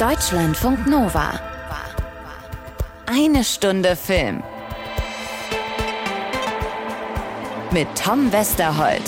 Deutschlandfunk Nova. Eine Stunde Film. Mit Tom Westerholt.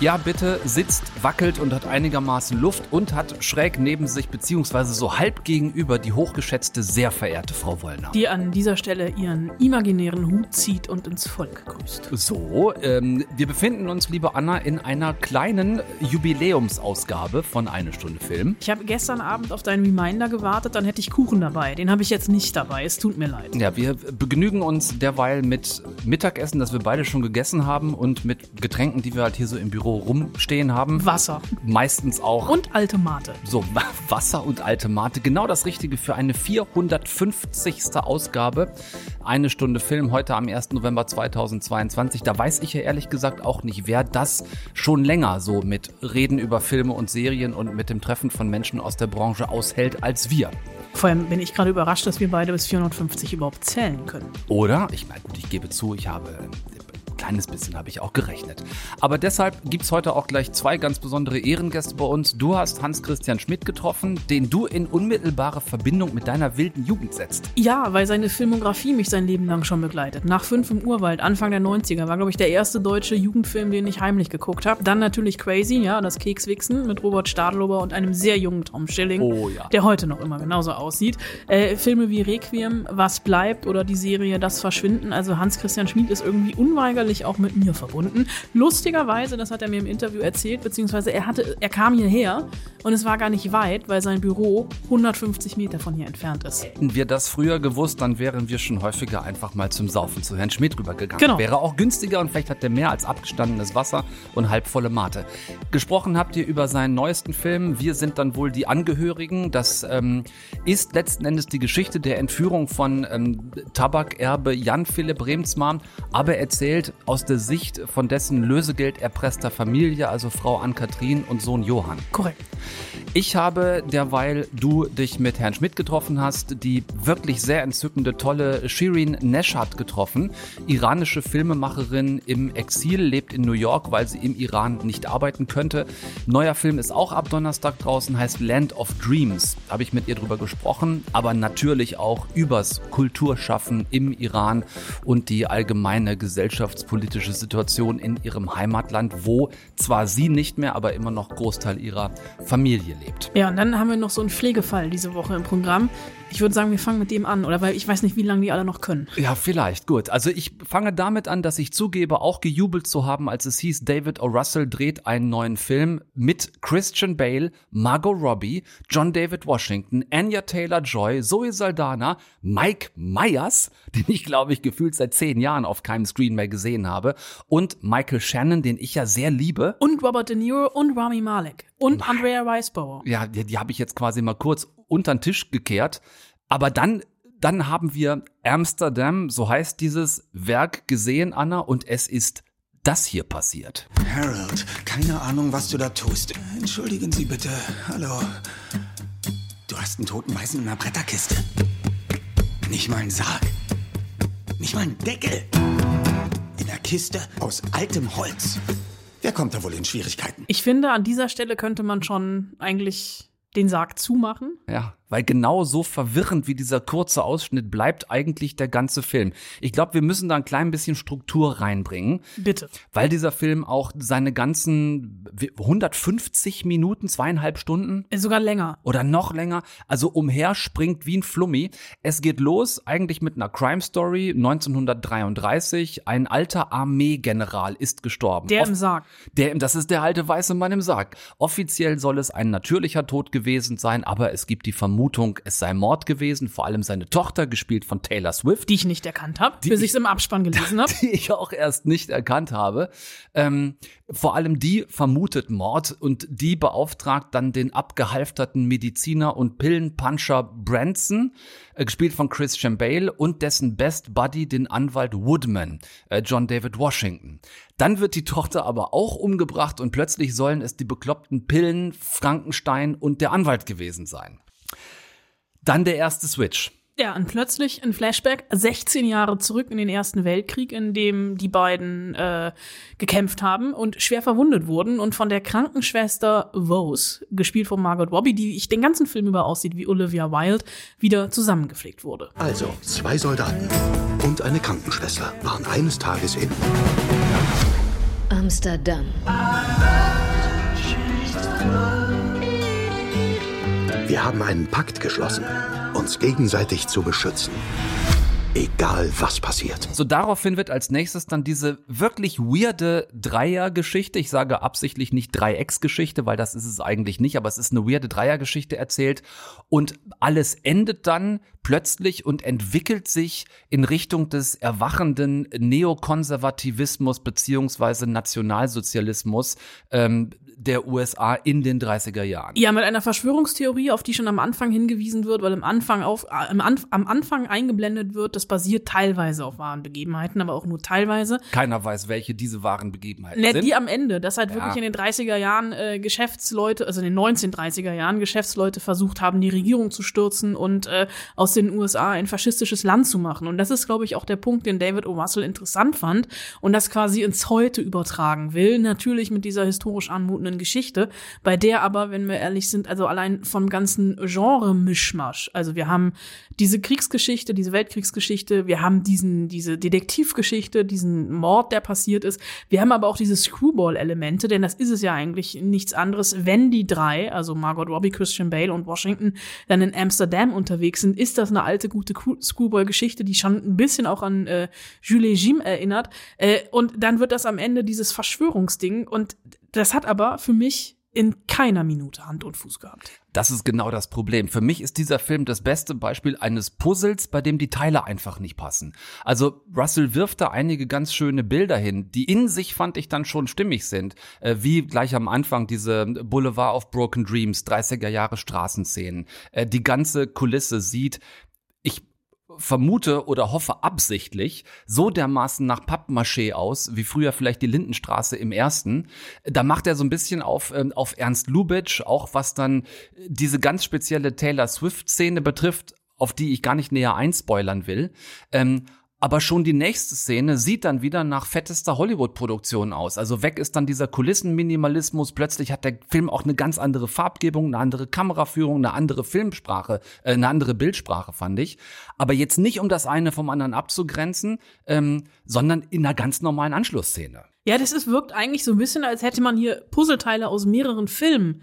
Ja, bitte sitzt, wackelt und hat einigermaßen Luft und hat schräg neben sich beziehungsweise so halb gegenüber die hochgeschätzte, sehr verehrte Frau Wollner. Die an dieser Stelle ihren imaginären Hut zieht und ins Volk grüßt. So, ähm, wir befinden uns, liebe Anna, in einer kleinen Jubiläumsausgabe von Eine Stunde Film. Ich habe gestern Abend auf deinen Reminder gewartet, dann hätte ich Kuchen dabei. Den habe ich jetzt nicht dabei. Es tut mir leid. Ja, wir begnügen uns derweil mit Mittagessen, das wir beide schon gegessen haben und mit Getränken, die wir halt hier so im Büro rumstehen haben. Wasser. Meistens auch. Und alte Mate. So, Wasser und alte Mate. Genau das Richtige für eine 450. Ausgabe. Eine Stunde Film heute am 1. November 2022. Da weiß ich ja ehrlich gesagt auch nicht, wer das schon länger so mit Reden über Filme und Serien und mit dem Treffen von Menschen aus der Branche aushält als wir. Vor allem bin ich gerade überrascht, dass wir beide bis 450 überhaupt zählen können. Oder? Ich meine, gut, ich gebe zu, ich habe kleines bisschen habe ich auch gerechnet. Aber deshalb gibt es heute auch gleich zwei ganz besondere Ehrengäste bei uns. Du hast Hans-Christian Schmidt getroffen, den du in unmittelbare Verbindung mit deiner wilden Jugend setzt. Ja, weil seine Filmografie mich sein Leben lang schon begleitet. Nach Fünf im Urwald, Anfang der 90er, war, glaube ich, der erste deutsche Jugendfilm, den ich heimlich geguckt habe. Dann natürlich Crazy, ja, das Kekswichsen mit Robert Stadlober und einem sehr jungen Tom Schilling, oh, ja. der heute noch immer genauso aussieht. Äh, Filme wie Requiem, Was bleibt oder die Serie Das Verschwinden. Also Hans-Christian Schmidt ist irgendwie unweigerlich natürlich auch mit mir verbunden. Lustigerweise, das hat er mir im Interview erzählt, beziehungsweise er hatte, er kam hierher und es war gar nicht weit, weil sein Büro 150 Meter von hier entfernt ist. Hätten wir das früher gewusst, dann wären wir schon häufiger einfach mal zum Saufen zu Herrn Schmidt rübergegangen. Genau. Wäre auch günstiger und vielleicht hat er mehr als abgestandenes Wasser und halbvolle Mate. Gesprochen habt ihr über seinen neuesten Film. Wir sind dann wohl die Angehörigen. Das ähm, ist letzten Endes die Geschichte der Entführung von ähm, Tabakerbe Jan Philipp Remsmann, aber erzählt aus der Sicht von dessen Lösegeld erpresster Familie, also Frau Ann-Kathrin und Sohn Johann. Korrekt. Ich habe, derweil du dich mit Herrn Schmidt getroffen hast, die wirklich sehr entzückende, tolle Shirin Neshat getroffen. Iranische Filmemacherin im Exil, lebt in New York, weil sie im Iran nicht arbeiten könnte. Neuer Film ist auch ab Donnerstag draußen, heißt Land of Dreams. Habe ich mit ihr drüber gesprochen, aber natürlich auch übers Kulturschaffen im Iran und die allgemeine gesellschaftspolitische Situation in ihrem Heimatland, wo zwar sie nicht mehr, aber immer noch Großteil ihrer Familie lebt. Ja, und dann haben wir noch so einen Pflegefall diese Woche im Programm. Ich würde sagen, wir fangen mit dem an, oder weil ich weiß nicht, wie lange die alle noch können. Ja, vielleicht. Gut. Also ich fange damit an, dass ich zugebe, auch gejubelt zu haben, als es hieß, David O. Russell dreht einen neuen Film mit Christian Bale, Margot Robbie, John David Washington, Anya Taylor-Joy, Zoe Saldana, Mike Myers, den ich, glaube ich, gefühlt seit zehn Jahren auf keinem Screen mehr gesehen habe, und Michael Shannon, den ich ja sehr liebe. Und Robert De Niro und Rami Malek. Und Andrea Riseborough. Ja, die, die habe ich jetzt quasi mal kurz unter den Tisch gekehrt. Aber dann, dann haben wir Amsterdam, so heißt dieses Werk, gesehen, Anna, und es ist das hier passiert. Harold, keine Ahnung, was du da tust. Entschuldigen Sie bitte. Hallo. Du hast einen toten Weißen in einer Bretterkiste. Nicht mal einen Sarg. Nicht mal einen Deckel. In der Kiste aus altem Holz. Wer kommt da wohl in Schwierigkeiten? Ich finde, an dieser Stelle könnte man schon eigentlich den Sarg zumachen. Ja, weil genau so verwirrend wie dieser kurze Ausschnitt bleibt eigentlich der ganze Film. Ich glaube, wir müssen da ein klein bisschen Struktur reinbringen. Bitte. Weil dieser Film auch seine ganzen 150 Minuten, zweieinhalb Stunden. Sogar länger. Oder noch länger. Also umherspringt wie ein Flummi. Es geht los eigentlich mit einer Crime Story 1933. Ein alter Armeegeneral ist gestorben. Der Off im Sarg. Der, das ist der alte weiße Mann im Sarg. Offiziell soll es ein natürlicher Tod gewesen sein, aber es gibt die Vermutung, Vermutung, es sei Mord gewesen, vor allem seine Tochter, gespielt von Taylor Swift. Die ich nicht erkannt habe, bis ich es im Abspann gelesen habe. Die ich auch erst nicht erkannt habe. Ähm, vor allem die vermutet Mord und die beauftragt dann den abgehalfterten Mediziner und Pillenpuncher Branson, äh, gespielt von Christian Bale, und dessen Best Buddy, den Anwalt Woodman, äh, John David Washington. Dann wird die Tochter aber auch umgebracht und plötzlich sollen es die bekloppten Pillen, Frankenstein und der Anwalt gewesen sein. Dann der erste Switch. Ja, und plötzlich ein Flashback 16 Jahre zurück in den Ersten Weltkrieg, in dem die beiden äh, gekämpft haben und schwer verwundet wurden und von der Krankenschwester Rose, gespielt von Margot Robbie, die ich den ganzen Film über aussieht wie Olivia Wilde, wieder zusammengepflegt wurde. Also, zwei Soldaten und eine Krankenschwester waren eines Tages in Amsterdam. Wir haben einen Pakt geschlossen, uns gegenseitig zu beschützen. Egal was passiert. So daraufhin wird als nächstes dann diese wirklich weirde Dreiergeschichte, ich sage absichtlich nicht Dreiecksgeschichte, weil das ist es eigentlich nicht, aber es ist eine weirde Dreiergeschichte erzählt und alles endet dann plötzlich und entwickelt sich in Richtung des erwachenden Neokonservativismus beziehungsweise Nationalsozialismus. Ähm, der USA in den 30er Jahren. Ja, mit einer Verschwörungstheorie, auf die schon am Anfang hingewiesen wird, weil am Anfang, auf, äh, am, am Anfang eingeblendet wird, das basiert teilweise auf wahren Begebenheiten, aber auch nur teilweise. Keiner weiß, welche diese wahren Begebenheiten ne, sind. Die am Ende, dass halt Ja. wirklich in den 30er Jahren äh, Geschäftsleute, also in den 1930er Jahren Geschäftsleute versucht haben, die Regierung zu stürzen und äh, aus den USA ein faschistisches Land zu machen. Und das ist, glaube ich, auch der Punkt, den David O. Russell interessant fand und das quasi ins Heute übertragen will. Natürlich mit dieser historisch anmutenden Geschichte, bei der aber, wenn wir ehrlich sind, also allein vom ganzen Genre-Mischmasch. Also wir haben diese Kriegsgeschichte, diese Weltkriegsgeschichte, wir haben diesen, diese Detektivgeschichte, diesen Mord, der passiert ist. Wir haben aber auch diese Screwball-Elemente, denn das ist es ja eigentlich nichts anderes, wenn die drei, also Margot Robbie, Christian Bale und Washington, dann in Amsterdam unterwegs sind, ist das eine alte, gute Screwball-Geschichte, die schon ein bisschen auch an äh, Jules Jim erinnert. Äh, und dann wird das am Ende dieses Verschwörungsding und das hat aber für mich in keiner Minute Hand und Fuß gehabt. Das ist genau das Problem. Für mich ist dieser Film das beste Beispiel eines Puzzles, bei dem die Teile einfach nicht passen. Also Russell wirft da einige ganz schöne Bilder hin, die in sich fand ich dann schon stimmig sind. Äh, wie gleich am Anfang diese Boulevard of Broken Dreams, 30er Jahre Straßenszenen. Äh, die ganze Kulisse sieht, vermute oder hoffe absichtlich so dermaßen nach Pappmaché aus, wie früher vielleicht die Lindenstraße im ersten. Da macht er so ein bisschen auf, ähm, auf Ernst Lubitsch, auch was dann diese ganz spezielle Taylor Swift-Szene betrifft, auf die ich gar nicht näher einspoilern will. Ähm, aber schon die nächste Szene sieht dann wieder nach fettester Hollywood-Produktion aus. Also weg ist dann dieser Kulissenminimalismus. Plötzlich hat der Film auch eine ganz andere Farbgebung, eine andere Kameraführung, eine andere Filmsprache, äh, eine andere Bildsprache, fand ich. Aber jetzt nicht, um das eine vom anderen abzugrenzen, ähm, sondern in einer ganz normalen Anschlussszene. Ja, das ist, wirkt eigentlich so ein bisschen, als hätte man hier Puzzleteile aus mehreren Filmen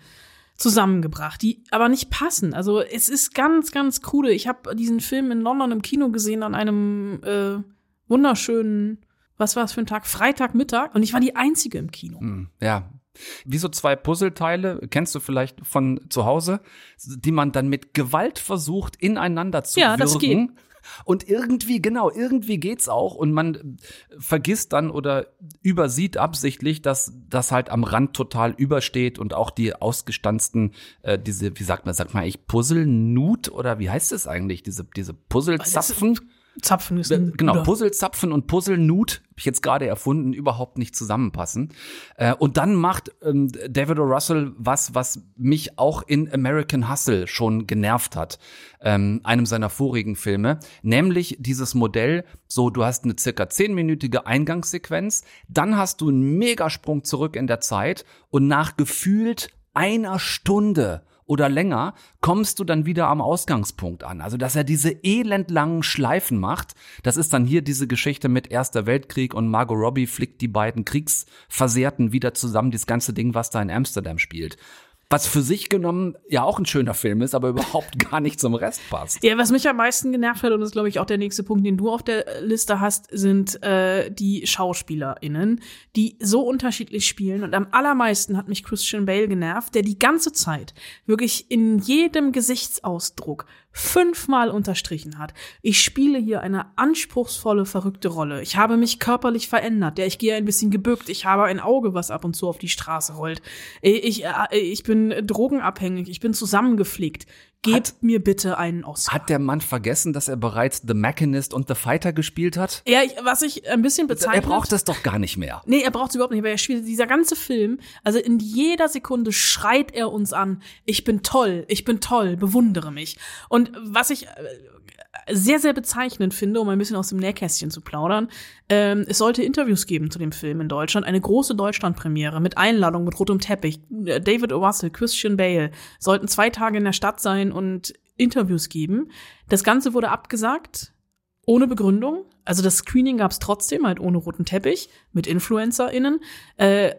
zusammengebracht, die aber nicht passen. Also es ist ganz, ganz krude. Ich habe diesen Film in London im Kino gesehen an einem äh, wunderschönen, was war es für ein Tag? Freitagmittag. Und ich war die Einzige im Kino. Hm, ja. Wie so zwei Puzzleteile, kennst du vielleicht von zu Hause, die man dann mit Gewalt versucht, ineinander zu Ja, das wirken. Und irgendwie, genau, irgendwie geht's auch. Und man äh, vergisst dann oder übersieht absichtlich, dass das halt am Rand total übersteht und auch die ausgestanzten, äh, diese, wie sagt man, sagt man eigentlich Puzzle-Nut oder wie heißt es eigentlich? Diese, diese Puzzlezapfen? Zapfen ist ein Genau, guter- Puzzlezapfen und Puzzlenut, hab ich jetzt gerade erfunden, überhaupt nicht zusammenpassen. Äh, und dann macht ähm, David O. Russell was, was mich auch in American Hustle schon genervt hat, ähm, einem seiner vorigen Filme, nämlich dieses Modell, so du hast eine circa zehnminütige Eingangssequenz, dann hast du einen Megasprung zurück in der Zeit und nach gefühlt einer Stunde oder länger kommst du dann wieder am Ausgangspunkt an. Also, dass er diese elendlangen Schleifen macht, das ist dann hier diese Geschichte mit Erster Weltkrieg und Margot Robbie flickt die beiden Kriegsversehrten wieder zusammen, dieses ganze Ding, was da in Amsterdam spielt. Was für sich genommen ja auch ein schöner Film ist, aber überhaupt gar nicht zum Rest passt. Ja, was mich am meisten genervt hat, und das ist, glaube ich, auch der nächste Punkt, den du auf der Liste hast, sind äh, die SchauspielerInnen, die so unterschiedlich spielen. Und am allermeisten hat mich Christian Bale genervt, der die ganze Zeit wirklich in jedem Gesichtsausdruck fünfmal unterstrichen hat. Ich spiele hier eine anspruchsvolle, verrückte Rolle. Ich habe mich körperlich verändert. Ja, ich gehe ein bisschen gebückt. Ich habe ein Auge, was ab und zu auf die Straße rollt. Ich, äh, ich bin äh, drogenabhängig, ich bin zusammengepflegt. Gebt Hat- mir bitte einen Oscar. Hat der Mann vergessen, dass er bereits The Machinist und The Fighter gespielt hat? ja, ich, was ich ein bisschen Er bezeichnet. braucht das doch gar nicht mehr. Nee, er braucht es überhaupt nicht, weil er spielt dieser ganze Film, also in jeder Sekunde schreit er uns an, ich bin toll, ich bin toll, bewundere mich. Und was ich äh, sehr, sehr bezeichnend finde, um ein bisschen aus dem Nähkästchen zu plaudern, ähm, es sollte Interviews geben zu dem Film in Deutschland, eine große Deutschlandpremiere mit Einladung, mit rotem Teppich. Äh, David O. Russell, Christian Bale sollten zwei Tage in der Stadt sein und Interviews geben. Das Ganze wurde abgesagt, ohne Begründung. Also das Screening gab es trotzdem, halt ohne roten Teppich, mit InfluencerInnen. Äh,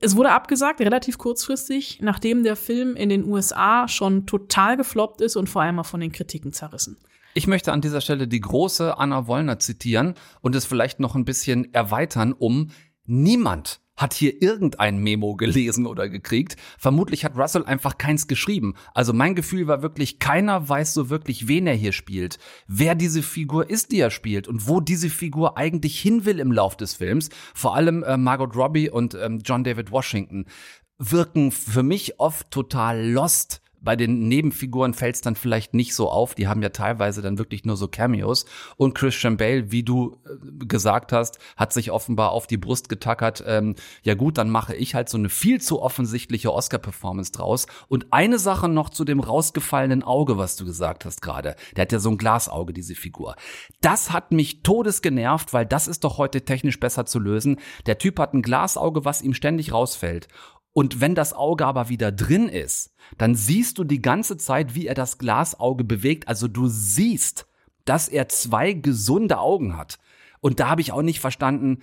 es wurde abgesagt, relativ kurzfristig, nachdem der Film in den USA schon total gefloppt ist und vor allem auch von den Kritiken zerrissen. Ich möchte an dieser Stelle die große Anna Wollner zitieren und es vielleicht noch ein bisschen erweitern, um niemand hat hier irgendein Memo gelesen oder gekriegt. Vermutlich hat Russell einfach keins geschrieben. Also mein Gefühl war wirklich, keiner weiß so wirklich, wen er hier spielt, wer diese Figur ist, die er spielt und wo diese Figur eigentlich hin will im Lauf des Films. Vor allem äh, Margot Robbie und ähm, John David Washington wirken für mich oft total lost. Bei den Nebenfiguren fällt es dann vielleicht nicht so auf. Die haben ja teilweise dann wirklich nur so Cameos. Und Christian Bale, wie du äh, gesagt hast, hat sich offenbar auf die Brust getackert. Ähm, ja gut, dann mache ich halt so eine viel zu offensichtliche Oscar-Performance draus. Und eine Sache noch zu dem rausgefallenen Auge, was du gesagt hast gerade. Der hat ja so ein Glasauge, diese Figur. Das hat mich todes genervt, weil das ist doch heute technisch besser zu lösen. Der Typ hat ein Glasauge, was ihm ständig rausfällt. Und wenn das Auge aber wieder drin ist, dann siehst du die ganze Zeit, wie er das Glasauge bewegt. Also du siehst, dass er zwei gesunde Augen hat. Und da habe ich auch nicht verstanden,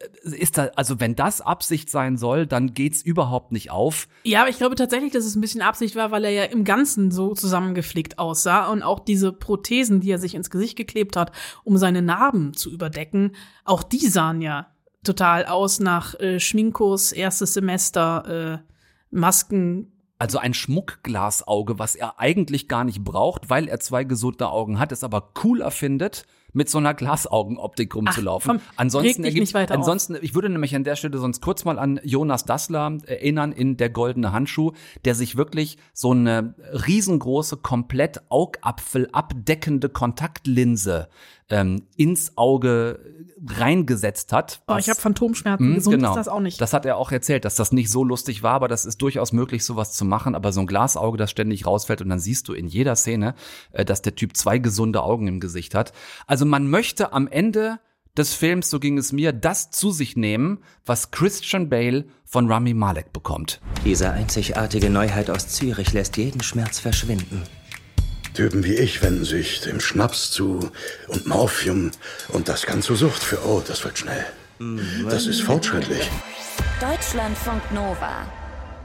äh, ist da, also wenn das Absicht sein soll, dann geht's überhaupt nicht auf. Ja, aber ich glaube tatsächlich, dass es ein bisschen Absicht war, weil er ja im Ganzen so zusammengeflickt aussah und auch diese Prothesen, die er sich ins Gesicht geklebt hat, um seine Narben zu überdecken, auch die sahen ja total aus nach äh, Schminkos erstes Semester äh, Masken. Also ein Schmuckglasauge, was er eigentlich gar nicht braucht, weil er zwei gesunde Augen hat, es aber cooler findet, mit so einer Glasaugenoptik rumzulaufen. komm, ansonsten dich nicht weiter auf. ansonsten, ich würde nämlich an der Stelle sonst kurz mal an Jonas Dassler erinnern in Der goldene Handschuh, der sich wirklich so eine riesengroße, komplett Augapfel abdeckende Kontaktlinse ähm, ins Auge reingesetzt hat. Oh, was- ich habe Phantomschmerzen. Hm, Gesund genau. ist das auch nicht. Das hat er auch erzählt, dass das nicht so lustig war, aber das ist durchaus möglich, sowas zu machen. Aber so ein Glasauge, das ständig rausfällt und dann siehst du in jeder Szene, äh, dass der Typ zwei gesunde Augen im Gesicht hat. Also man möchte am Ende des Films, so ging es mir, das zu sich nehmen, was Christian Bale von Rami Malek bekommt. Diese einzigartige Neuheit aus Zürich lässt jeden Schmerz verschwinden. Typen wie ich wenden sich dem Schnaps zu und Morphium und das kann zur Sucht für Oh, das wird schnell. Das ist fortschrittlich. Deutschlandfunk Nova.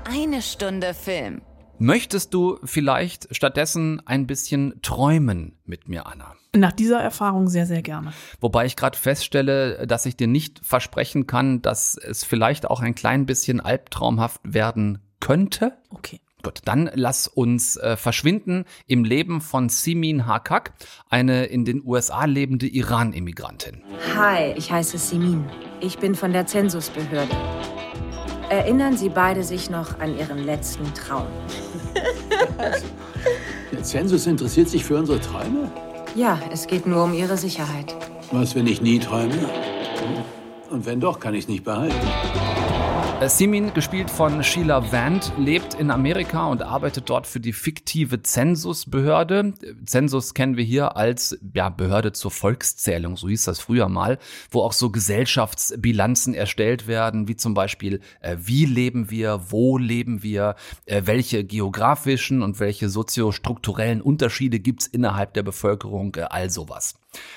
Eine Stunde Film. Möchtest du vielleicht stattdessen ein bisschen träumen mit mir, Anna? Nach dieser Erfahrung sehr, sehr gerne. Wobei ich gerade feststelle, dass ich dir nicht versprechen kann, dass es vielleicht auch ein klein bisschen albtraumhaft werden könnte. Okay. Gut, dann lass uns äh, verschwinden im Leben von Simin Hakak, eine in den USA lebende Iran-Immigrantin. Hi, ich heiße Simin. Ich bin von der Zensusbehörde. Erinnern Sie beide sich noch an Ihren letzten Traum? Der Zensus interessiert sich für unsere Träume? Ja, es geht nur um Ihre Sicherheit. Was, wenn ich nie träume? Und wenn doch, kann ich es nicht behalten. Äh, Simin, gespielt von Sheila Vand, lebt in Amerika und arbeitet dort für die fiktive Zensusbehörde. Zensus kennen wir hier als ja, Behörde zur Volkszählung, so hieß das früher mal, wo auch so Gesellschaftsbilanzen erstellt werden, wie zum Beispiel, äh, wie leben wir, wo leben wir, äh, welche geografischen und welche soziostrukturellen Unterschiede gibt's innerhalb der Bevölkerung, äh, all sowas.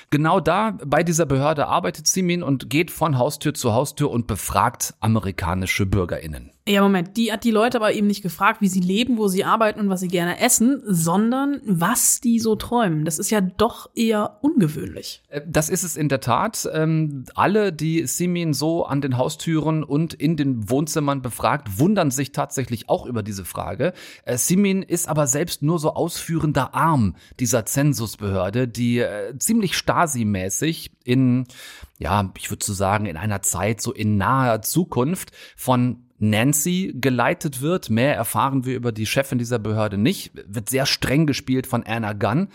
Genau da bei dieser Behörde arbeitet Simin und geht von Haustür zu Haustür und befragt amerikanische BürgerInnen. Ja, Moment, die hat die Leute aber eben nicht gefragt, wie sie leben, wo sie arbeiten und was sie gerne essen, sondern was die so träumen. Das ist ja doch eher ungewöhnlich. Äh, Das ist es in der Tat. Ähm, alle, die Simin so an den Haustüren und in den Wohnzimmern befragt, wundern sich tatsächlich auch über diese Frage. Äh, Simin ist aber selbst nur so ausführender Arm dieser Zensusbehörde, die äh, ziemlich Stasi-mäßig in, ja, ich würde so sagen, in einer Zeit so in naher Zukunft von Nancy geleitet wird. Mehr erfahren wir über die Chefin dieser Behörde nicht. Wird sehr streng gespielt von Anna Gunn.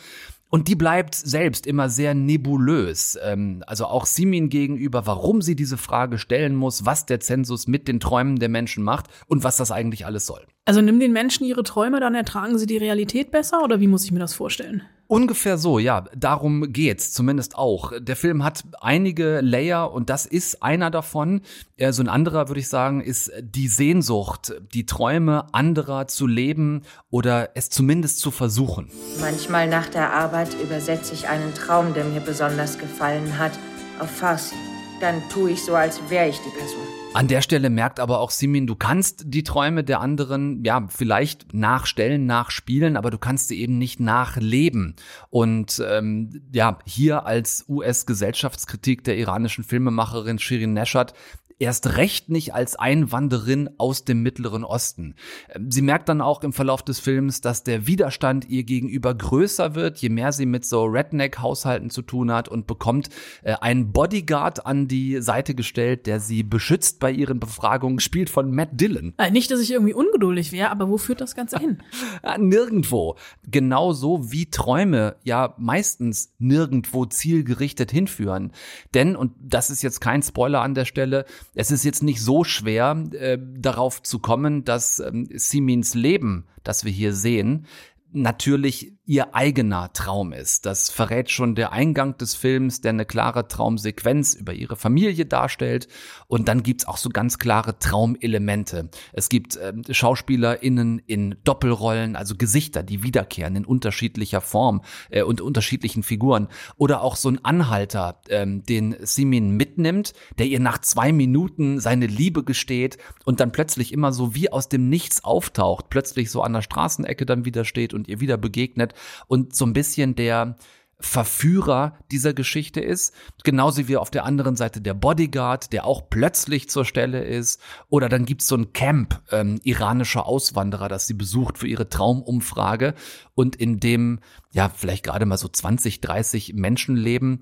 Und die bleibt selbst immer sehr nebulös. Ähm, also auch Simin gegenüber, warum sie diese Frage stellen muss, was der Zensus mit den Träumen der Menschen macht und was das eigentlich alles soll. Also nimm den Menschen ihre Träume, dann ertragen sie die Realität besser oder wie muss ich mir das vorstellen? Ungefähr so, ja. Darum geht's zumindest auch. Der Film hat einige Layer und das ist einer davon. Äh, so ein anderer, würde ich sagen, ist die Sehnsucht, die Träume anderer zu leben oder es zumindest zu versuchen. Manchmal nach der Arbeit übersetze ich einen Traum, der mir besonders gefallen hat, auf Farsi. Dann tue ich so, als wäre ich die Person. An der Stelle merkt aber auch Simin, du kannst die Träume der anderen, ja, vielleicht nachstellen, nachspielen, aber du kannst sie eben nicht nachleben. Und ähm, ja, hier als US-Gesellschaftskritik der iranischen Filmemacherin Shirin Neshat erst recht nicht als Einwanderin aus dem Mittleren Osten. Ähm, sie merkt dann auch im Verlauf des Films, dass der Widerstand ihr gegenüber größer wird, je mehr sie mit so Redneck-Haushalten zu tun hat und bekommt äh, einen Bodyguard an die Seite gestellt, der sie beschützt bei ihren Befragungen, gespielt von Matt Dillon. Äh, nicht, dass ich irgendwie ungeduldig wäre, aber wo führt das Ganze hin? nirgendwo. Genauso wie Träume ja meistens nirgendwo zielgerichtet hinführen. Denn, und das ist jetzt kein Spoiler an der Stelle, es ist jetzt nicht so schwer, äh, darauf zu kommen, dass ähm, Simins Leben, das wir hier sehen, natürlich ihr eigener Traum ist. Das verrät schon der Eingang des Films, der eine klare Traumsequenz über ihre Familie darstellt. Und dann gibt's auch so ganz klare Traumelemente. Es gibt äh, SchauspielerInnen in Doppelrollen, also Gesichter, die wiederkehren in unterschiedlicher Form äh, und unterschiedlichen Figuren. Oder auch so ein Anhalter, ähm, den Simin mitnimmt, der ihr nach zwei Minuten seine Liebe gesteht und dann plötzlich immer so wie aus dem Nichts auftaucht, plötzlich so an der Straßenecke dann wieder steht und ihr wieder begegnet und so ein bisschen der Verführer dieser Geschichte ist, genauso wie auf der anderen Seite der Bodyguard, der auch plötzlich zur Stelle ist, oder dann gibt's so ein Camp ähm, iranischer Auswanderer, das sie besucht für ihre Traumumfrage. Und in dem ja vielleicht gerade mal so 20, 30 Menschen leben,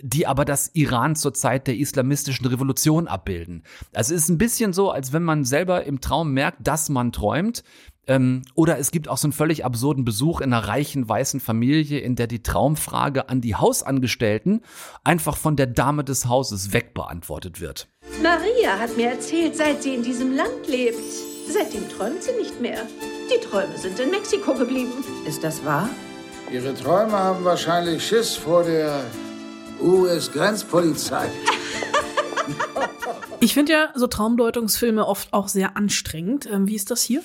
die aber das Iran zur Zeit der islamistischen Revolution abbilden. Also es ist ein bisschen so, als wenn man selber im Traum merkt, dass man träumt, ähm, oder es gibt auch so einen völlig absurden Besuch in einer reichen weißen Familie, in der die Traumfrage an die Hausangestellten einfach von der Dame des Hauses wegbeantwortet wird. Maria hat mir erzählt, seit sie in diesem Land lebt. Seitdem träumt sie nicht mehr. Die Träume sind in Mexiko geblieben. Ist das wahr? Ihre Träume haben wahrscheinlich Schiss vor der US-Grenzpolizei. Ich finde ja so Traumdeutungsfilme oft auch sehr anstrengend. Ähm, wie ist das hier?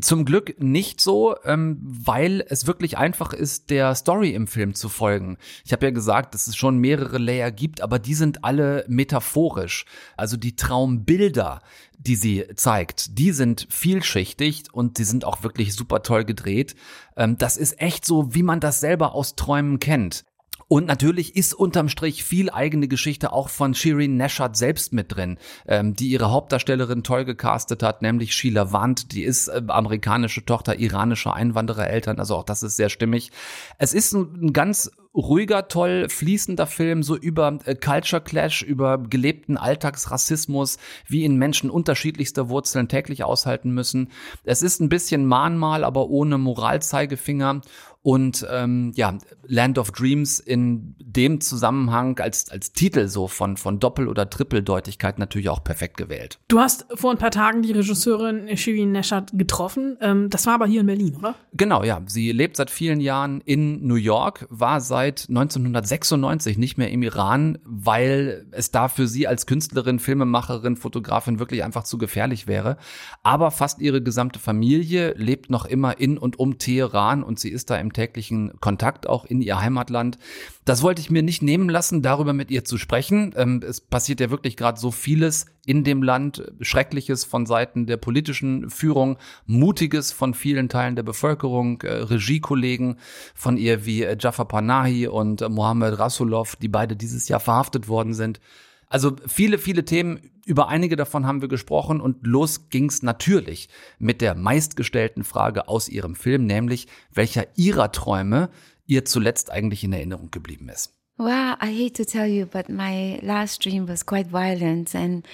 Zum Glück nicht so, ähm, weil es wirklich einfach ist, der Story im Film zu folgen. Ich habe ja gesagt, dass es schon mehrere Layer gibt, aber die sind alle metaphorisch. Also die Traumbilder, die sie zeigt, die sind vielschichtig und die sind auch wirklich super toll gedreht. Ähm, das ist echt so, wie man das selber aus Träumen kennt. Und natürlich ist unterm Strich viel eigene Geschichte auch von Shirin Neshat selbst mit drin, ähm, die ihre Hauptdarstellerin toll gecastet hat, nämlich Sheila Wand, die ist äh, amerikanische Tochter iranischer Einwanderereltern, also auch das ist sehr stimmig. Es ist ein, ein ganz ruhiger, toll fließender Film, so über äh, Culture Clash, über gelebten Alltagsrassismus, wie ihn Menschen unterschiedlichster Wurzeln täglich aushalten müssen. Es ist ein bisschen Mahnmal, aber ohne Moralzeigefinger und ähm, ja, Land of Dreams in dem Zusammenhang als, als Titel so von, von Doppel- oder Trippeldeutigkeit natürlich auch perfekt gewählt. Du hast vor ein paar Tagen die Regisseurin Shirin Neshat getroffen. Ähm, das war aber hier in Berlin, oder? Genau, ja. Sie lebt seit vielen Jahren in New York, war seit 1996 nicht mehr im Iran, weil es da für sie als Künstlerin, Filmemacherin, Fotografin wirklich einfach zu gefährlich wäre. Aber fast ihre gesamte Familie lebt noch immer in und um Teheran und sie ist da im täglichen Kontakt auch in ihr Heimatland. Das wollte ich mir nicht nehmen lassen, darüber mit ihr zu sprechen. Ähm, es passiert ja wirklich gerade so vieles in dem Land, Schreckliches von Seiten der politischen Führung, Mutiges von vielen Teilen der Bevölkerung, äh, Regiekollegen von ihr wie äh, Jafar Panahi und äh, Mohammed Rasulov, die beide dieses Jahr verhaftet worden sind. Also viele, viele Themen, über einige davon haben wir gesprochen und los ging's natürlich mit der meistgestellten Frage aus ihrem Film, nämlich welcher ihrer Träume ihr zuletzt eigentlich in Erinnerung geblieben ist. Well, I hate to tell you, but my last dream was quite violent, and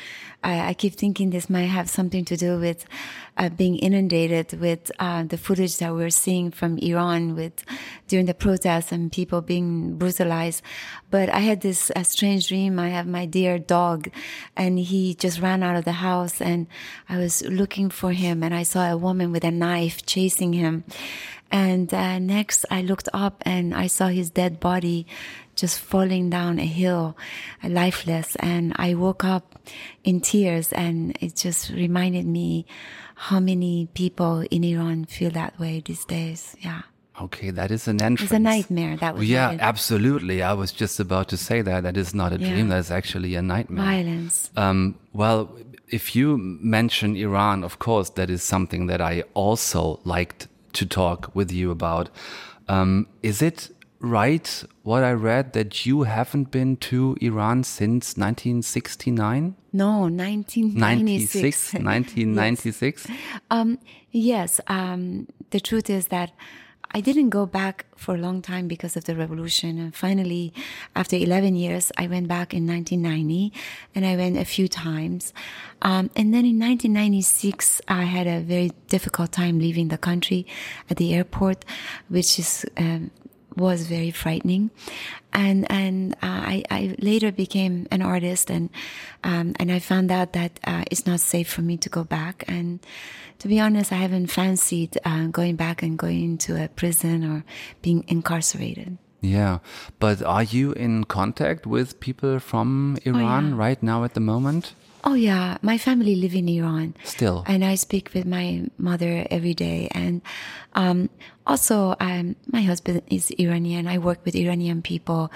I, I keep thinking this might have something to do with uh, being inundated with uh, the footage that we're seeing from Iran with during the protests and people being brutalized. But I had this uh, strange dream. I have my dear dog, and he just ran out of the house, and I was looking for him, and I saw a woman with a knife chasing him. And uh, next, I looked up and I saw his dead body just falling down a hill, uh, lifeless. And I woke up in tears and it just reminded me how many people in Iran feel that way these days. Yeah. Okay, that is an entrance. It's a nightmare. That was yeah, absolutely. I was just about to say that. That is not a Yeah. dream. That is actually a nightmare. Violence. Um, well, if you mention Iran, of course, that is something that I also liked to talk with you about. Um, is it right what I read that you haven't been to Iran since 1969? No, 1996. 96, 1996? Um, yes. Um, the truth is that I didn't go back for a long time because of the revolution. And finally, after 11 years, I went back in 1990 and I went a few times. Um, and then in 1996, I had a very difficult time leaving the country at the airport, which is, um, was very frightening, and and uh, I, I later became an artist, and um, and I found out that uh, it's not safe for me to go back. And to be honest, I haven't fancied uh, going back and going into a prison or being incarcerated. Yeah, but are you in contact with people from Iran right now at the moment? Oh yeah, my family live in Iran. Still. And I speak with my mother every day. And um, also, um, my husband is Iranian. I work with Iranian people,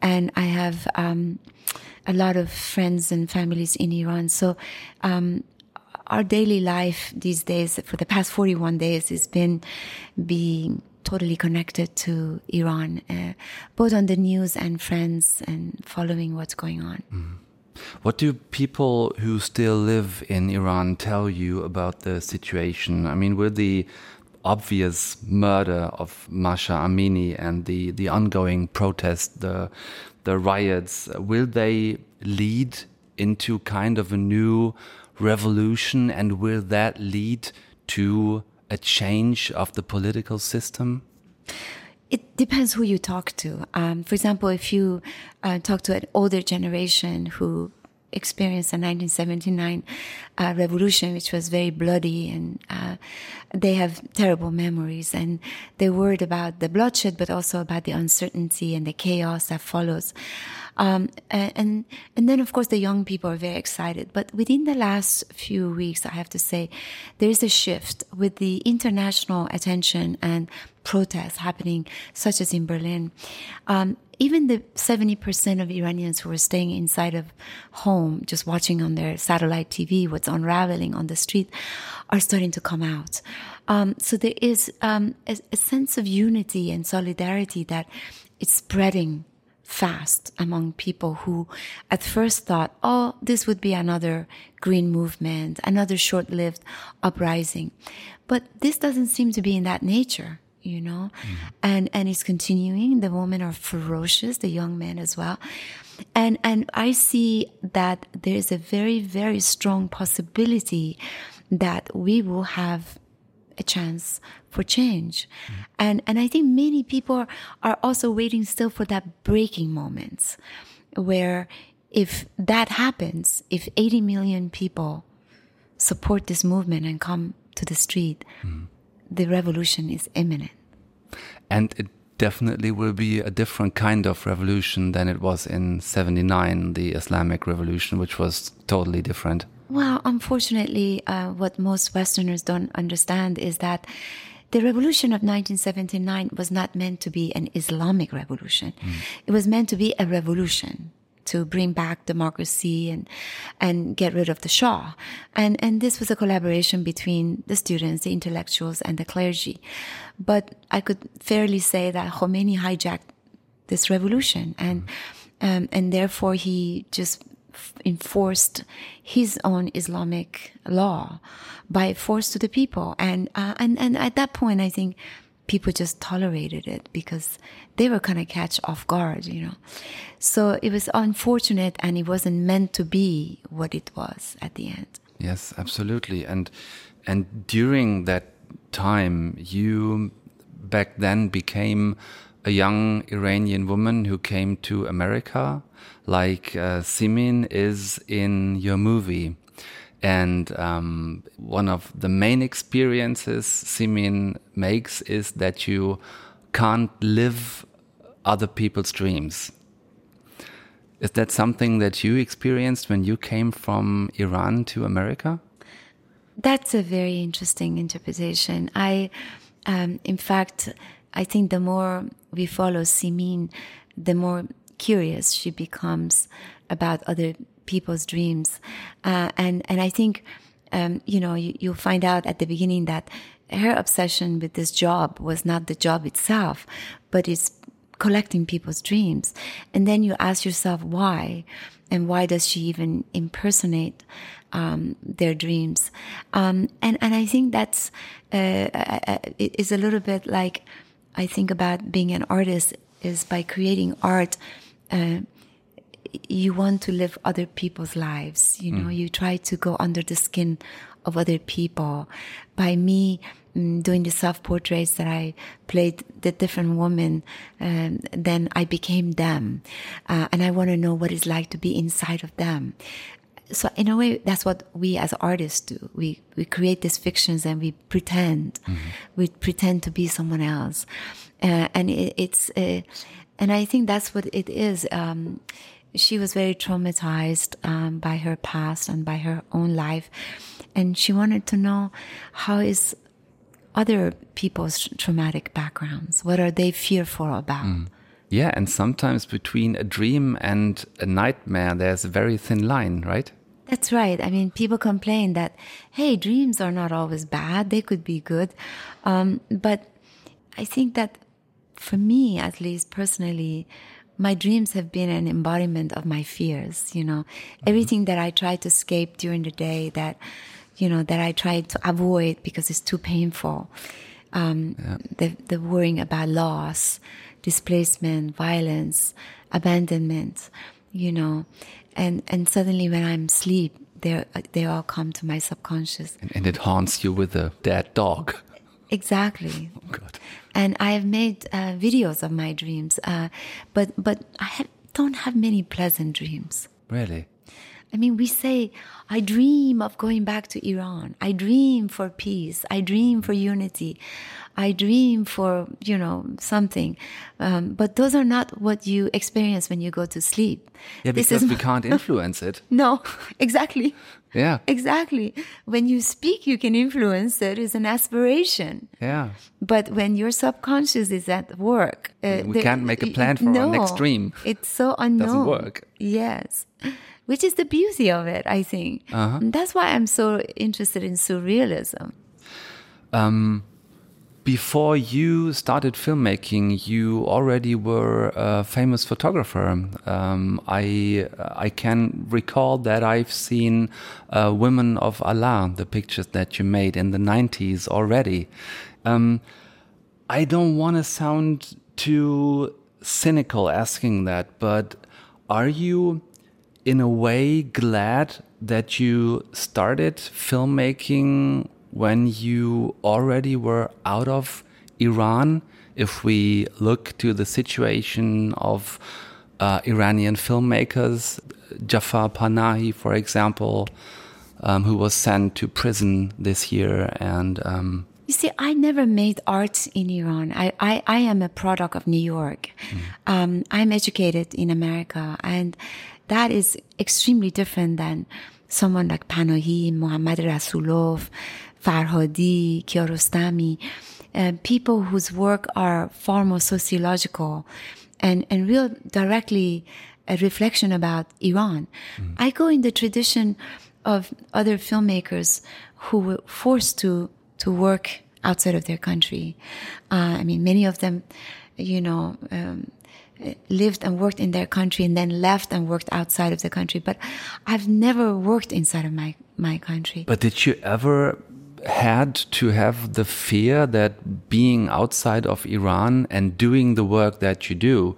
and I have um, a lot of friends and families in Iran. So. Um, our daily life these days, for the past 41 days, has been being totally connected to Iran, uh, both on the news and friends and following what's going on. What do people who still live in Iran tell you about the situation? I mean, with the obvious murder of Masha Amini and the, the ongoing protest, the, the riots, will they lead into kind of a new revolution and will that lead to a change of the political system? It depends who you talk to. Um, for example, if you uh, talk to an older generation who experienced the 1979 uh, revolution, which was very bloody, and uh, they have terrible memories, and they're worried about the bloodshed, but also about the uncertainty and the chaos that follows. Um, and and then of course the young people are very excited. But within the last few weeks, I have to say, there is a shift with the international attention and protests happening, such as in Berlin. Um, even the 70% of Iranians who were staying inside of home, just watching on their satellite TV what's unraveling on the street, are starting to come out. Um, so there is um, a, a sense of unity and solidarity that it's spreading fast among people who at first thought, oh, this would be another green movement, another short lived uprising. But this doesn't seem to be in that nature, you know? Mm-hmm. And, and it's continuing. The women are ferocious, the young men as well. And, and I see that there's a very, very strong possibility that we will have a chance for change. Mm-hmm. And, and I think many people are, are also waiting still for that breaking moment where if that happens, if 80 million people support this movement and come to the street, mm-hmm. The revolution is imminent. And it definitely will be a different kind of revolution than it was in 79, the Islamic revolution, which was totally different. Well, unfortunately, uh, what most Westerners don't understand is that the revolution of 1979 was not meant to be an Islamic revolution. It was meant to be a revolution to bring back democracy and and get rid of the Shah. And and this was a collaboration between the students, the intellectuals, and the clergy. But I could fairly say that Khomeini hijacked this revolution, and um, and therefore he just enforced his own Islamic law by force to the people. And uh, and and at that point, I think people just tolerated it because they were kind of catch off guard, you know. So it was unfortunate and it wasn't meant to be what it was at the end. Yes, absolutely. And and during that time you back then became a young Iranian woman who came to America, like uh, Simin is in your movie. And um, one of the main experiences Simin makes is that you can't live other people's dreams. Is that something that you experienced when you came from Iran to America? That's a very interesting interpretation. I, um, in fact, I think the more we follow Simin, the more curious she becomes about other people's dreams. Uh, and, and I think, um, you know, you, you'll find out at the beginning that her obsession with this job was not the job itself, but it's collecting people's dreams. And then you ask yourself why, and why does she even impersonate um, their dreams? Um, and and I think that's uh, uh, is a little bit like I think about being an artist is by creating art. Uh, you want to live other people's lives. You know, mm. you try to go under the skin of other people. By me um, doing the self portraits that I played the different women, um, then I became them. Uh, and I want to know what it's like to be inside of them. So in a way, that's what we as artists do. We, we create these fictions and we pretend, mm-hmm. we pretend to be someone else. Uh, and it, it's, uh, and I think that's what it is. Um, she was very traumatized um, by her past and by her own life and she wanted to know how is other people's traumatic backgrounds what are they fearful about mm. yeah and sometimes between a dream and a nightmare there's a very thin line right that's right. I mean, people complain that, hey, dreams are not always bad. They could be good. Um, but I think that for me, at least personally, my dreams have been an embodiment of my fears, you know, mm-hmm. everything that I try to escape during the day that, you know, that I try to avoid because it's too painful. Um, yeah. the, the worrying about loss, displacement, violence, abandonment, you know, and, and suddenly when I'm asleep, they they all come to my subconscious. And, and it haunts you with a dead dog. Exactly. Oh God. And I have made uh, videos of my dreams, uh, but but I have, don't have many pleasant dreams. Really? I mean, we say, I dream of going back to Iran. I dream for peace. I dream for unity. I dream for, you know, something. Um, but those are not what you experience when you go to sleep. Yeah, because we can't influence it. No, exactly. Yeah. Exactly. When you speak, you can influence it. It's an aspiration. Yeah. But when your subconscious is at work, uh, we can't make a plan for no, our next dream. It's so unknown. Doesn't work. Yes. Which is the beauty of it, I think. Uh-huh. That's why I'm so interested in surrealism. Um, before you started filmmaking, you already were a famous photographer. Um, I I can recall that I've seen uh, "Women of Allah," the pictures that you made in the '90s already. Um, I don't want to sound too cynical asking that, but are you, in a way, glad that you started filmmaking when you already were out of Iran, if we look to the situation of uh, Iranian filmmakers, Jafar Panahi, for example, um, who was sent to prison this year, and um, you see, I never made art in Iran. I, I, I am a product of New York. Mm. Um, I'm educated in America, and that is extremely different than someone like Panahi, Mohammad Rasulov, Farhadi, Kiarostami, uh, people whose work are far more sociological and, and real directly a reflection about Iran. Mm. I go in the tradition of other filmmakers who were forced to, to work outside of their country. Uh, I mean, many of them, you know, um, lived and worked in their country and then left and worked outside of the country. But I've never worked inside of my, my country. But did you ever had to have the fear that being outside of Iran and doing the work that you do,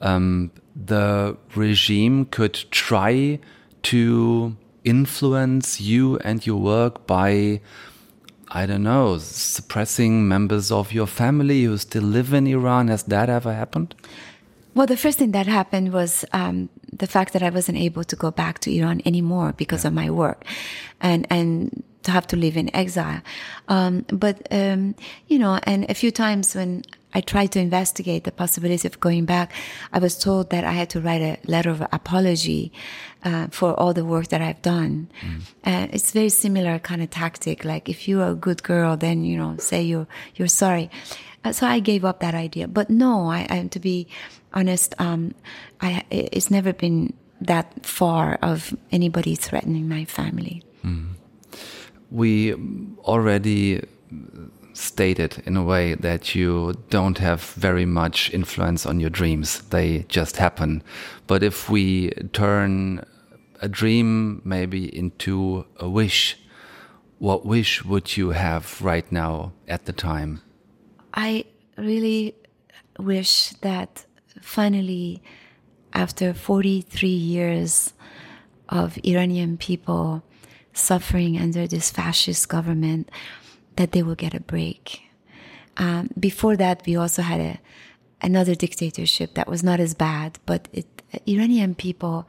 um, the regime could try to influence you and your work by, I don't know, suppressing members of your family who still live in Iran? Has that ever happened? Well, the first thing that happened was um, the fact that I wasn't able to go back to Iran anymore because yeah. of my work, and and to have to live in exile. Um, but um, you know, and a few times when I tried to investigate the possibility of going back, I was told that I had to write a letter of apology uh, for all the work that I've done. Mm. Uh, it's very similar kind of tactic. Like if you're a good girl, then you know, say you're you're sorry. Uh, so I gave up that idea. But no, I, I to be honest, um, I, it's never been that far of anybody threatening my family. Mm. We already stated in a way that you don't have very much influence on your dreams. They just happen. But if we turn a dream maybe into a wish, what wish would you have right now at the time? I really wish that finally, after 43 years of Iranian people suffering under this fascist government, that they will get a break. Um, before that, we also had a, another dictatorship that was not as bad, but it, Iranian people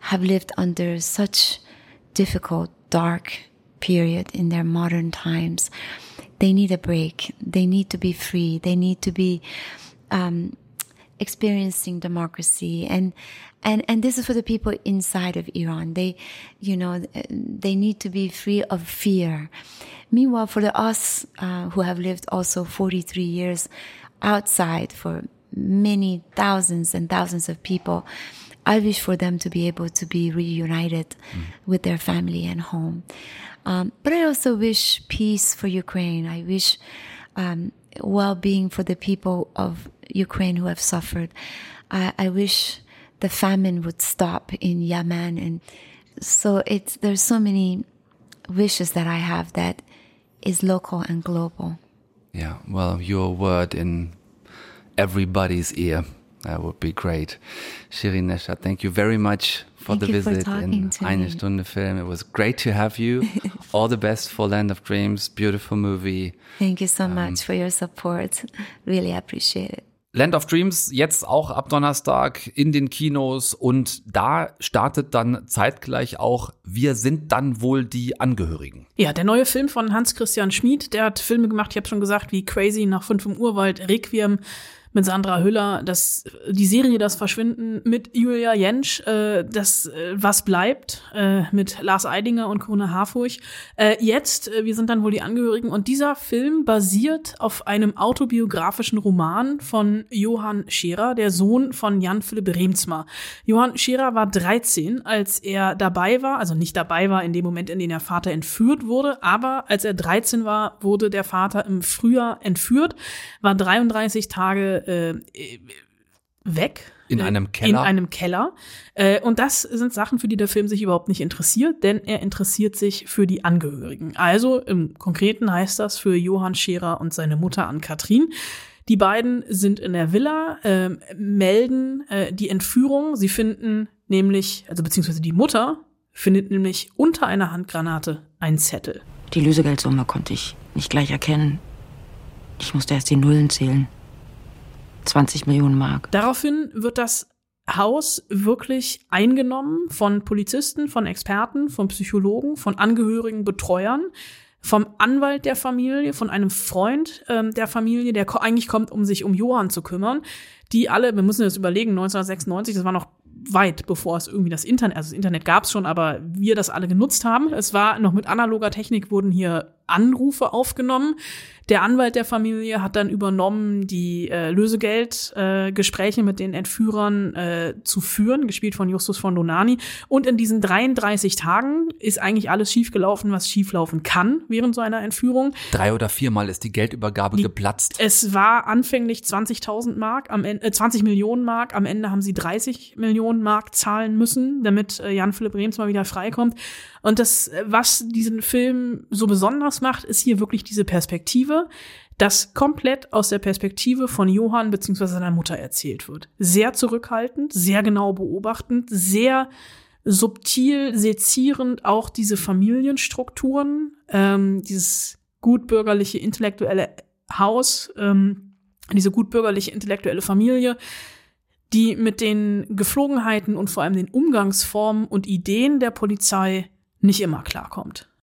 have lived under such difficult, dark period in their modern times. They need a break. They need to be free. They need to be um, experiencing democracy and and and this is for the people inside of Iran they you know they need to be free of fear meanwhile for the us uh, who have lived also 43 years outside for many thousands and thousands of people I wish for them to be able to be reunited mm. with their family and home um, but I also wish peace for Ukraine I wish um, well-being for the people of Ukraine who have suffered. I, I wish the famine would stop in Yemen, and so it's there's so many wishes that I have that is local and global. Yeah, well, your word in everybody's ear. That would be great. Shirin Neshat, thank you very much for thank the visit for in Eine Stunde Film. It was great to have you. All the best for Land of Dreams. Beautiful movie. Thank you so um, much for your support. Really appreciate it. Land of Dreams jetzt auch ab Donnerstag in den Kinos und da startet dann zeitgleich auch Wir sind dann wohl die Angehörigen. Ja, der neue Film von Hans Christian Schmid, der hat Filme gemacht, ich habe schon gesagt, wie Crazy nach 5 im Urwald, Requiem, mit Sandra Hüller, das, die Serie Das Verschwinden mit Julia Jentsch, äh, das äh, Was bleibt, äh, mit Lars Eidinger und Corona Harfurch. Äh, jetzt, äh, wir sind dann wohl die Angehörigen. Und dieser Film basiert auf einem autobiografischen Roman von Johann Scherer, der Sohn von Jan Philipp Remsmar. Johann Scherer war 13, als er dabei war, also nicht dabei war in dem Moment, in dem der Vater entführt wurde, aber als er 13 war, wurde der Vater im Frühjahr entführt, war 33 Tage äh, weg. In einem Keller. In einem Keller. Äh, und das sind Sachen, für die der Film sich überhaupt nicht interessiert, denn er interessiert sich für die Angehörigen. Also im Konkreten heißt das für Johann Scherer und seine Mutter Ann-Kathrin. Die beiden sind in der Villa, äh, melden äh, die Entführung. Sie finden nämlich, also beziehungsweise die Mutter findet nämlich unter einer Handgranate einen Zettel. Die Lösegeldsumme konnte ich nicht gleich erkennen. Ich musste erst die Nullen zählen. 20 Millionen Mark. Daraufhin wird das Haus wirklich eingenommen von Polizisten, von Experten, von Psychologen, von Angehörigen, Betreuern, vom Anwalt der Familie, von einem Freund ähm, der Familie, der eigentlich kommt, um sich um Johann zu kümmern. Die alle, wir müssen das überlegen, 1996, das war noch weit bevor es irgendwie das Internet, also das Internet gab es schon, aber wir das alle genutzt haben. Es war noch mit analoger Technik wurden hier Anrufe aufgenommen. Der Anwalt der Familie hat dann übernommen, die äh, Lösegeldgespräche äh, mit den Entführern äh, zu führen, gespielt von Justus von Donani. Und in diesen 33 Tagen ist eigentlich alles schiefgelaufen, was schieflaufen kann während so einer Entführung. Drei oder viermal ist die Geldübergabe die, geplatzt. Es war anfänglich 20.000 Mark, am Ende, äh, 20 Millionen Mark. Am Ende haben sie 30 Millionen Mark zahlen müssen, damit äh, Jan Philipp Rehms mal wieder freikommt. Und das, was diesen Film so besonders besonders macht, ist hier wirklich diese Perspektive, dass komplett aus der Perspektive von Johann bzw. seiner Mutter erzählt wird. Sehr zurückhaltend, sehr genau beobachtend, sehr subtil sezierend auch diese Familienstrukturen, ähm, dieses gutbürgerliche intellektuelle Haus, ähm, diese gutbürgerliche intellektuelle Familie, die mit den Geflogenheiten und vor allem den Umgangsformen und Ideen der Polizei nicht immer klarkommt.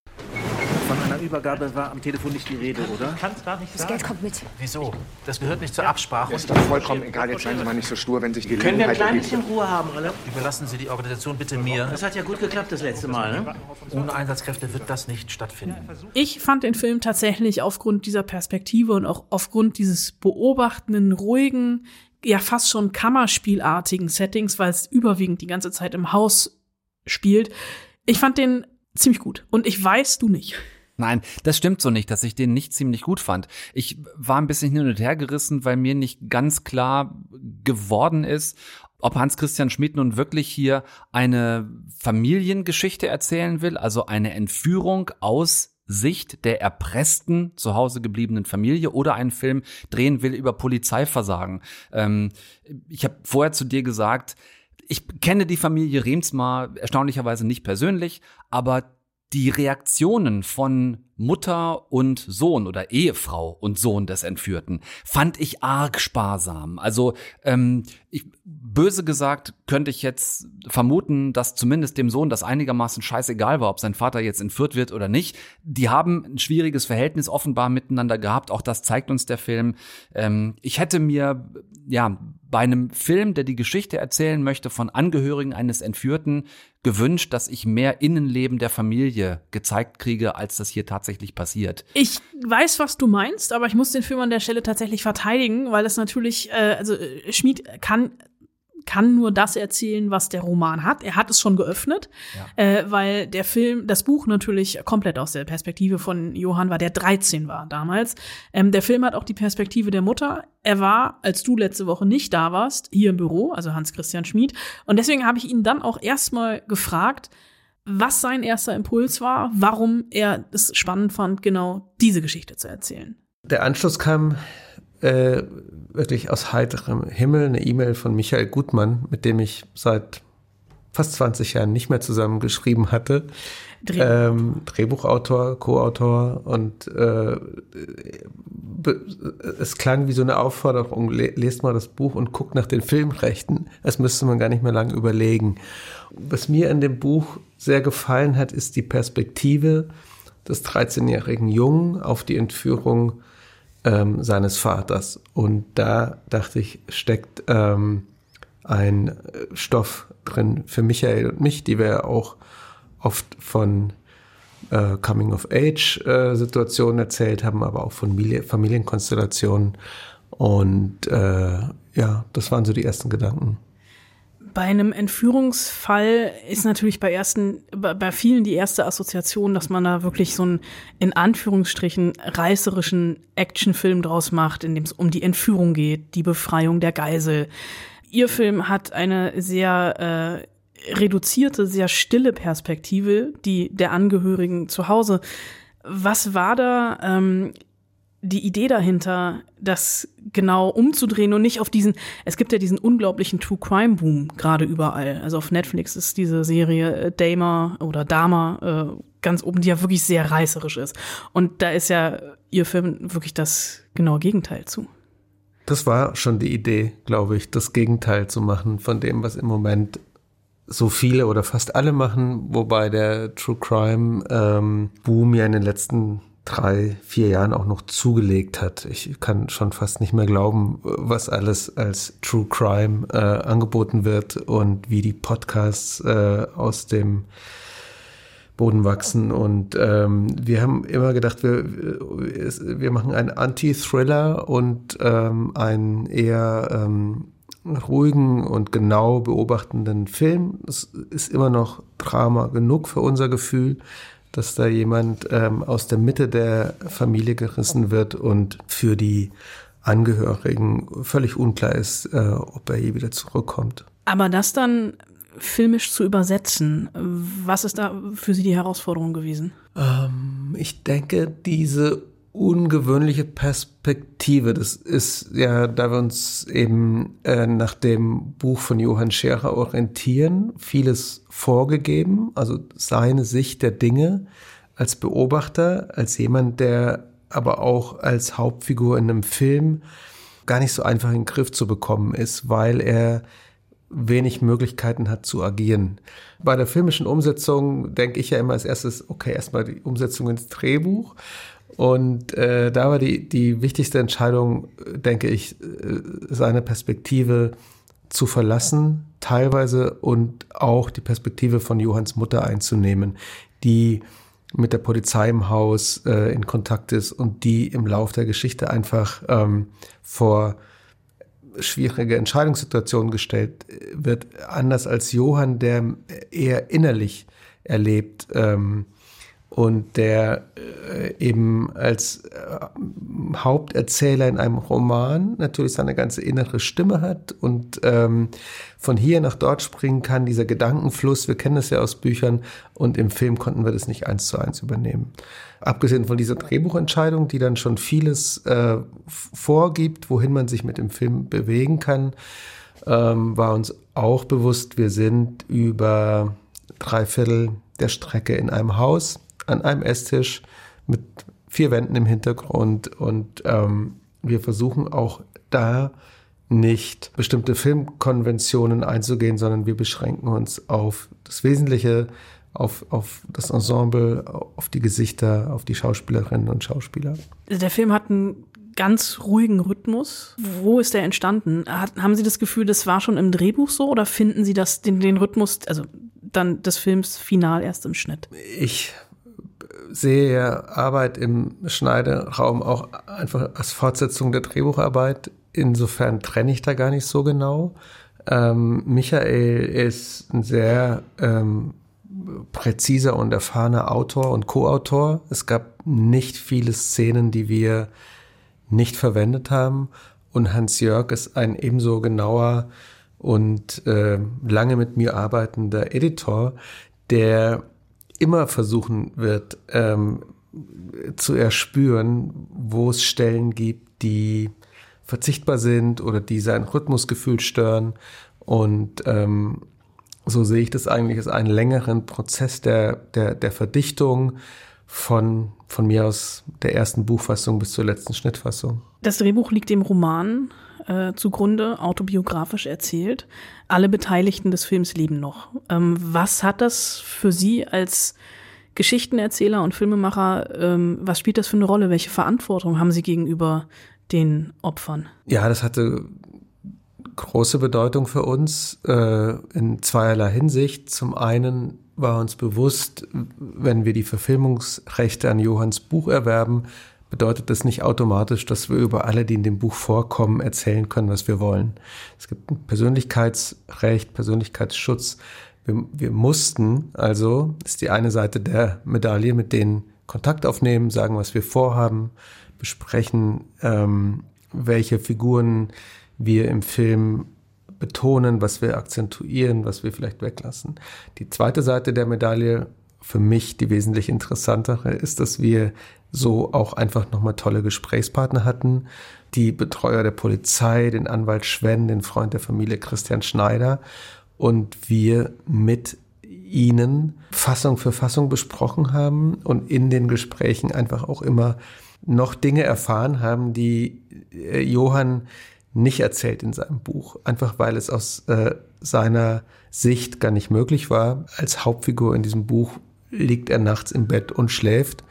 Übergabe war am Telefon nicht die Rede, oder? Kann gar nicht Das Geld kommt mit. Wieso? Das gehört nicht zur Absprache. Ist doch vollkommen egal. Jetzt seien Sie mal nicht so stur, wenn sich die Können wir ein klein bisschen Ruhe haben, alle? Überlassen Sie die Organisation bitte mir. Das hat ja gut geklappt das letzte Mal, ne? Ohne Einsatzkräfte wird das nicht stattfinden. Ich fand den Film tatsächlich aufgrund dieser Perspektive und auch aufgrund dieses beobachtenden, ruhigen, ja fast schon Kammerspielartigen Settings, weil es überwiegend die ganze Zeit im Haus spielt. Ich fand den ziemlich gut. Und ich weiß, du nicht. Nein, das stimmt so nicht, dass ich den nicht ziemlich gut fand. Ich war ein bisschen hin und her gerissen, weil mir nicht ganz klar geworden ist, ob Hans Christian Schmidt nun wirklich hier eine Familiengeschichte erzählen will, also eine Entführung aus Sicht der erpressten zu Hause gebliebenen Familie oder einen Film drehen will über Polizeiversagen. Ähm, ich habe vorher zu dir gesagt, ich kenne die Familie Remsmar erstaunlicherweise nicht persönlich, aber die Reaktionen von Mutter und Sohn oder Ehefrau und Sohn des Entführten fand ich arg sparsam. Also ähm, ich, böse gesagt könnte ich jetzt vermuten, dass zumindest dem Sohn das einigermaßen scheißegal war, ob sein Vater jetzt entführt wird oder nicht. Die haben ein schwieriges Verhältnis offenbar miteinander gehabt. Auch das zeigt uns der Film. Ähm, ich hätte mir ja bei einem Film, der die Geschichte erzählen möchte von Angehörigen eines Entführten, gewünscht, dass ich mehr Innenleben der Familie gezeigt kriege, als das hier tatsächlich passiert. Ich weiß, was du meinst, aber ich muss den Film an der Stelle tatsächlich verteidigen, weil es natürlich, äh, also äh, Schmid kann kann nur das erzählen, was der Roman hat. Er hat es schon geöffnet, ja. äh, weil der Film, das Buch natürlich komplett aus der Perspektive von Johann war, der 13 war damals. Ähm, der Film hat auch die Perspektive der Mutter. Er war, als du letzte Woche nicht da warst, hier im Büro, also Hans-Christian Schmid. Und deswegen habe ich ihn dann auch erstmal gefragt, was sein erster Impuls war, warum er es spannend fand, genau diese Geschichte zu erzählen. Der Anschluss kam äh, wirklich aus heiterem Himmel eine E-Mail von Michael Gutmann, mit dem ich seit fast 20 Jahren nicht mehr zusammen geschrieben hatte. Drehbuch. Ähm, Drehbuchautor, Co-Autor und äh, es klang wie so eine Aufforderung, lest mal das Buch und guckt nach den Filmrechten. Das müsste man gar nicht mehr lange überlegen. Was mir an dem Buch sehr gefallen hat, ist die Perspektive des 13-jährigen Jungen auf die Entführung ähm, seines Vaters. Und da dachte ich, steckt ähm, ein Stoff drin für Michael und mich, die wir auch oft von äh, Coming-of-Age-Situationen äh, erzählt haben, aber auch von Familie, Familienkonstellationen. Und äh, ja, das waren so die ersten Gedanken. Bei einem Entführungsfall ist natürlich bei ersten, bei vielen die erste Assoziation, dass man da wirklich so einen in Anführungsstrichen reißerischen Actionfilm draus macht, in dem es um die Entführung geht, die Befreiung der Geisel. Ihr Film hat eine sehr äh, reduzierte, sehr stille Perspektive, die der Angehörigen zu Hause. Was war da ähm, die Idee dahinter, das genau umzudrehen und nicht auf diesen, es gibt ja diesen unglaublichen True Crime Boom gerade überall. Also auf Netflix ist diese Serie äh, Dama oder Dama äh, ganz oben, die ja wirklich sehr reißerisch ist. Und da ist ja ihr Film wirklich das genaue Gegenteil zu. Das war schon die Idee, glaube ich, das Gegenteil zu machen von dem, was im Moment so viele oder fast alle machen, wobei der True Crime ähm, Boom ja in den letzten drei, vier Jahren auch noch zugelegt hat. Ich kann schon fast nicht mehr glauben, was alles als True Crime äh, angeboten wird und wie die Podcasts äh, aus dem Boden wachsen. Und ähm, wir haben immer gedacht, wir, wir machen einen Anti-Thriller und ähm, einen eher ähm, ruhigen und genau beobachtenden Film. Es ist immer noch Drama genug für unser Gefühl dass da jemand ähm, aus der Mitte der Familie gerissen wird und für die Angehörigen völlig unklar ist, äh, ob er je wieder zurückkommt. Aber das dann filmisch zu übersetzen. Was ist da für Sie die Herausforderung gewesen? Ähm, ich denke, diese ungewöhnliche Perspektive. Das ist ja, da wir uns eben äh, nach dem Buch von Johann Scherer orientieren, vieles vorgegeben, also seine Sicht der Dinge als Beobachter, als jemand, der aber auch als Hauptfigur in einem Film gar nicht so einfach in den Griff zu bekommen ist, weil er wenig Möglichkeiten hat zu agieren. Bei der filmischen Umsetzung denke ich ja immer als erstes, okay, erstmal die Umsetzung ins Drehbuch. Und äh, da war die, die wichtigste Entscheidung, denke ich, äh, seine Perspektive zu verlassen, teilweise und auch die Perspektive von Johanns Mutter einzunehmen, die mit der Polizei im Haus äh, in Kontakt ist und die im Lauf der Geschichte einfach ähm, vor schwierige Entscheidungssituationen gestellt wird, anders als Johann, der eher innerlich erlebt. Ähm, und der äh, eben als äh, Haupterzähler in einem Roman natürlich seine ganze innere Stimme hat und ähm, von hier nach dort springen kann, dieser Gedankenfluss, wir kennen das ja aus Büchern und im Film konnten wir das nicht eins zu eins übernehmen. Abgesehen von dieser Drehbuchentscheidung, die dann schon vieles äh, vorgibt, wohin man sich mit dem Film bewegen kann, ähm, war uns auch bewusst, wir sind über drei Viertel der Strecke in einem Haus an einem Esstisch mit vier Wänden im Hintergrund und ähm, wir versuchen auch da nicht bestimmte Filmkonventionen einzugehen, sondern wir beschränken uns auf das Wesentliche, auf, auf das Ensemble, auf die Gesichter, auf die Schauspielerinnen und Schauspieler. Der Film hat einen ganz ruhigen Rhythmus. Wo ist der entstanden? Hat, haben Sie das Gefühl, das war schon im Drehbuch so oder finden Sie das, den, den Rhythmus, also dann des Films final erst im Schnitt? Ich sehe ja Arbeit im Schneideraum auch einfach als Fortsetzung der Drehbucharbeit. Insofern trenne ich da gar nicht so genau. Ähm, Michael ist ein sehr ähm, präziser und erfahrener Autor und Co-Autor. Es gab nicht viele Szenen, die wir nicht verwendet haben. Und Hans-Jörg ist ein ebenso genauer und äh, lange mit mir arbeitender Editor, der immer versuchen wird ähm, zu erspüren, wo es Stellen gibt, die verzichtbar sind oder die sein Rhythmusgefühl stören. Und ähm, so sehe ich das eigentlich als einen längeren Prozess der, der, der Verdichtung von, von mir aus der ersten Buchfassung bis zur letzten Schnittfassung. Das Drehbuch liegt dem Roman äh, zugrunde, autobiografisch erzählt. Alle Beteiligten des Films leben noch. Ähm, was hat das für Sie als Geschichtenerzähler und Filmemacher, ähm, was spielt das für eine Rolle? Welche Verantwortung haben Sie gegenüber den Opfern? Ja, das hatte große Bedeutung für uns äh, in zweierlei Hinsicht. Zum einen war uns bewusst, wenn wir die Verfilmungsrechte an Johanns Buch erwerben, bedeutet das nicht automatisch, dass wir über alle, die in dem Buch vorkommen, erzählen können, was wir wollen. Es gibt ein Persönlichkeitsrecht, Persönlichkeitsschutz. Wir, wir mussten also, ist die eine Seite der Medaille, mit denen Kontakt aufnehmen, sagen, was wir vorhaben, besprechen, ähm, welche Figuren wir im Film betonen, was wir akzentuieren, was wir vielleicht weglassen. Die zweite Seite der Medaille, für mich die wesentlich interessantere, ist, dass wir so auch einfach nochmal tolle Gesprächspartner hatten. Die Betreuer der Polizei, den Anwalt Schwenn, den Freund der Familie Christian Schneider und wir mit ihnen Fassung für Fassung besprochen haben und in den Gesprächen einfach auch immer noch Dinge erfahren haben, die äh, Johann nicht erzählt in seinem Buch, einfach weil es aus äh, seiner Sicht gar nicht möglich war. Als Hauptfigur in diesem Buch liegt er nachts im Bett und schläft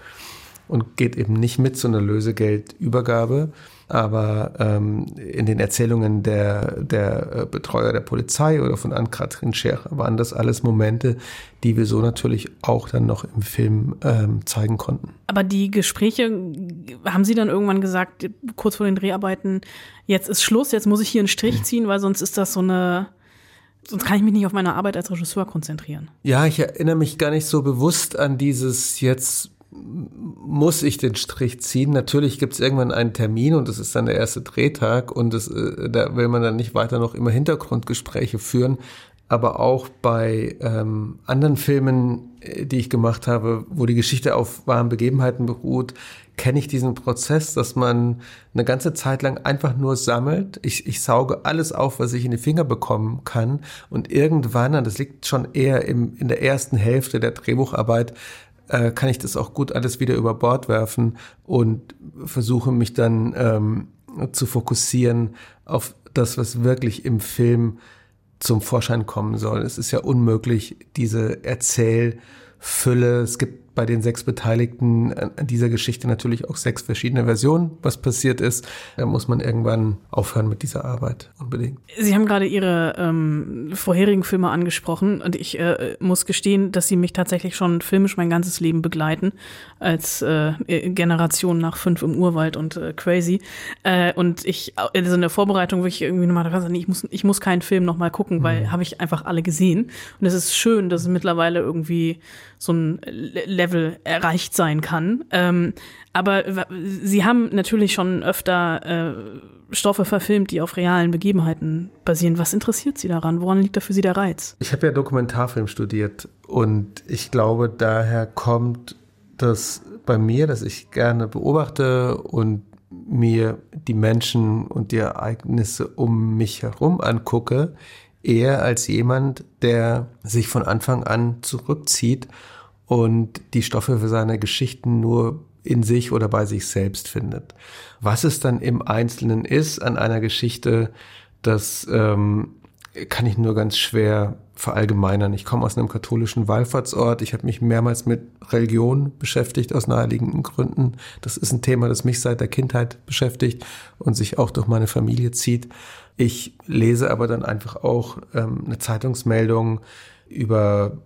und geht eben nicht mit zu einer Lösegeldübergabe. Aber ähm, in den Erzählungen der, der äh, Betreuer der Polizei oder von Ann-Kathrin Scherer waren das alles Momente, die wir so natürlich auch dann noch im Film ähm, zeigen konnten. Aber die Gespräche, haben Sie dann irgendwann gesagt, kurz vor den Dreharbeiten, jetzt ist Schluss, jetzt muss ich hier einen Strich ziehen, weil sonst ist das so eine Sonst kann ich mich nicht auf meine Arbeit als Regisseur konzentrieren. Ja, ich erinnere mich gar nicht so bewusst an dieses jetzt muss ich den Strich ziehen. Natürlich gibt es irgendwann einen Termin und das ist dann der erste Drehtag und das, äh, da will man dann nicht weiter noch immer Hintergrundgespräche führen. aber auch bei ähm, anderen Filmen, äh, die ich gemacht habe, wo die Geschichte auf wahren Begebenheiten beruht, kenne ich diesen Prozess, dass man eine ganze Zeit lang einfach nur sammelt. Ich, ich sauge alles auf, was ich in die Finger bekommen kann. Und irgendwann, und das liegt schon eher im, in der ersten Hälfte der Drehbucharbeit, äh, kann ich das auch gut alles wieder über Bord werfen und versuche mich dann ähm, zu fokussieren auf das, was wirklich im Film zum Vorschein kommen soll. Es ist ja unmöglich, diese Erzählfülle. Es gibt bei den sechs Beteiligten an dieser Geschichte natürlich auch sechs verschiedene Versionen, was passiert ist. Da muss man irgendwann aufhören mit dieser Arbeit, unbedingt. Sie haben gerade Ihre ähm, vorherigen Filme angesprochen und ich äh, muss gestehen, dass Sie mich tatsächlich schon filmisch mein ganzes Leben begleiten, als äh, Generation nach fünf im Urwald und äh, Crazy. Äh, und ich, also in der Vorbereitung wirklich irgendwie nochmal, ich muss, ich muss keinen Film nochmal gucken, weil mhm. habe ich einfach alle gesehen. Und es ist schön, dass es mittlerweile irgendwie so ein Level erreicht sein kann. Ähm, aber sie haben natürlich schon öfter äh, Stoffe verfilmt, die auf realen Begebenheiten basieren. Was interessiert Sie daran? Woran liegt da für Sie der Reiz? Ich habe ja Dokumentarfilm studiert und ich glaube, daher kommt das bei mir, dass ich gerne beobachte und mir die Menschen und die Ereignisse um mich herum angucke, eher als jemand, der sich von Anfang an zurückzieht und die Stoffe für seine Geschichten nur in sich oder bei sich selbst findet. Was es dann im Einzelnen ist an einer Geschichte, das ähm, kann ich nur ganz schwer verallgemeinern. Ich komme aus einem katholischen Wallfahrtsort. Ich habe mich mehrmals mit Religion beschäftigt aus naheliegenden Gründen. Das ist ein Thema, das mich seit der Kindheit beschäftigt und sich auch durch meine Familie zieht. Ich lese aber dann einfach auch ähm, eine Zeitungsmeldung über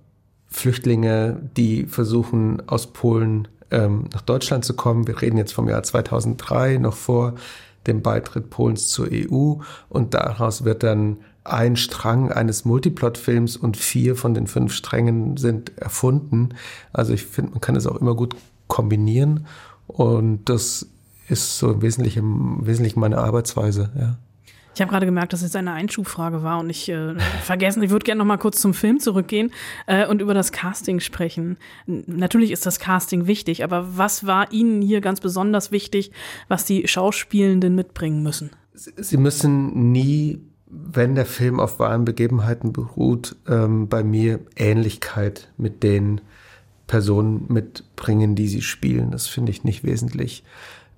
Flüchtlinge, die versuchen aus Polen ähm, nach Deutschland zu kommen. Wir reden jetzt vom Jahr 2003, noch vor dem Beitritt Polens zur EU. Und daraus wird dann ein Strang eines Multiplot-Films und vier von den fünf Strängen sind erfunden. Also ich finde, man kann es auch immer gut kombinieren. Und das ist so im Wesentlichen, im Wesentlichen meine Arbeitsweise, ja. Ich habe gerade gemerkt, dass es eine Einschubfrage war und ich äh, vergessen, ich würde gerne noch mal kurz zum Film zurückgehen äh, und über das Casting sprechen. Natürlich ist das Casting wichtig, aber was war Ihnen hier ganz besonders wichtig, was die Schauspielenden mitbringen müssen? Sie müssen nie, wenn der Film auf wahren Begebenheiten beruht, ähm, bei mir Ähnlichkeit mit den Personen mitbringen, die sie spielen. Das finde ich nicht wesentlich.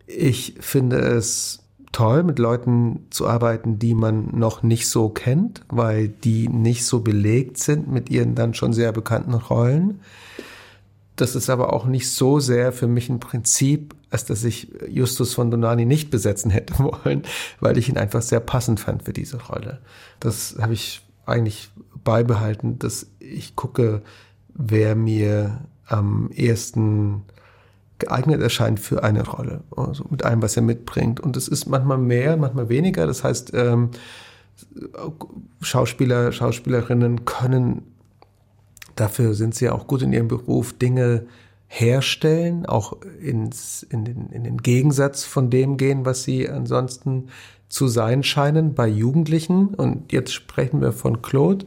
Ich finde es toll, mit Leuten zu arbeiten, die man noch nicht so kennt, weil die nicht so belegt sind mit ihren dann schon sehr bekannten Rollen. Das ist aber auch nicht so sehr für mich ein Prinzip, als dass ich Justus von Donani nicht besetzen hätte wollen, weil ich ihn einfach sehr passend fand für diese Rolle. Das habe ich eigentlich beibehalten, dass ich gucke, wer mir am ehesten geeignet erscheint für eine Rolle, also mit allem, was er mitbringt. Und es ist manchmal mehr, manchmal weniger. Das heißt, ähm, Schauspieler, Schauspielerinnen können, dafür sind sie ja auch gut in ihrem Beruf, Dinge herstellen, auch ins, in, den, in den Gegensatz von dem gehen, was sie ansonsten zu sein scheinen bei Jugendlichen. Und jetzt sprechen wir von Claude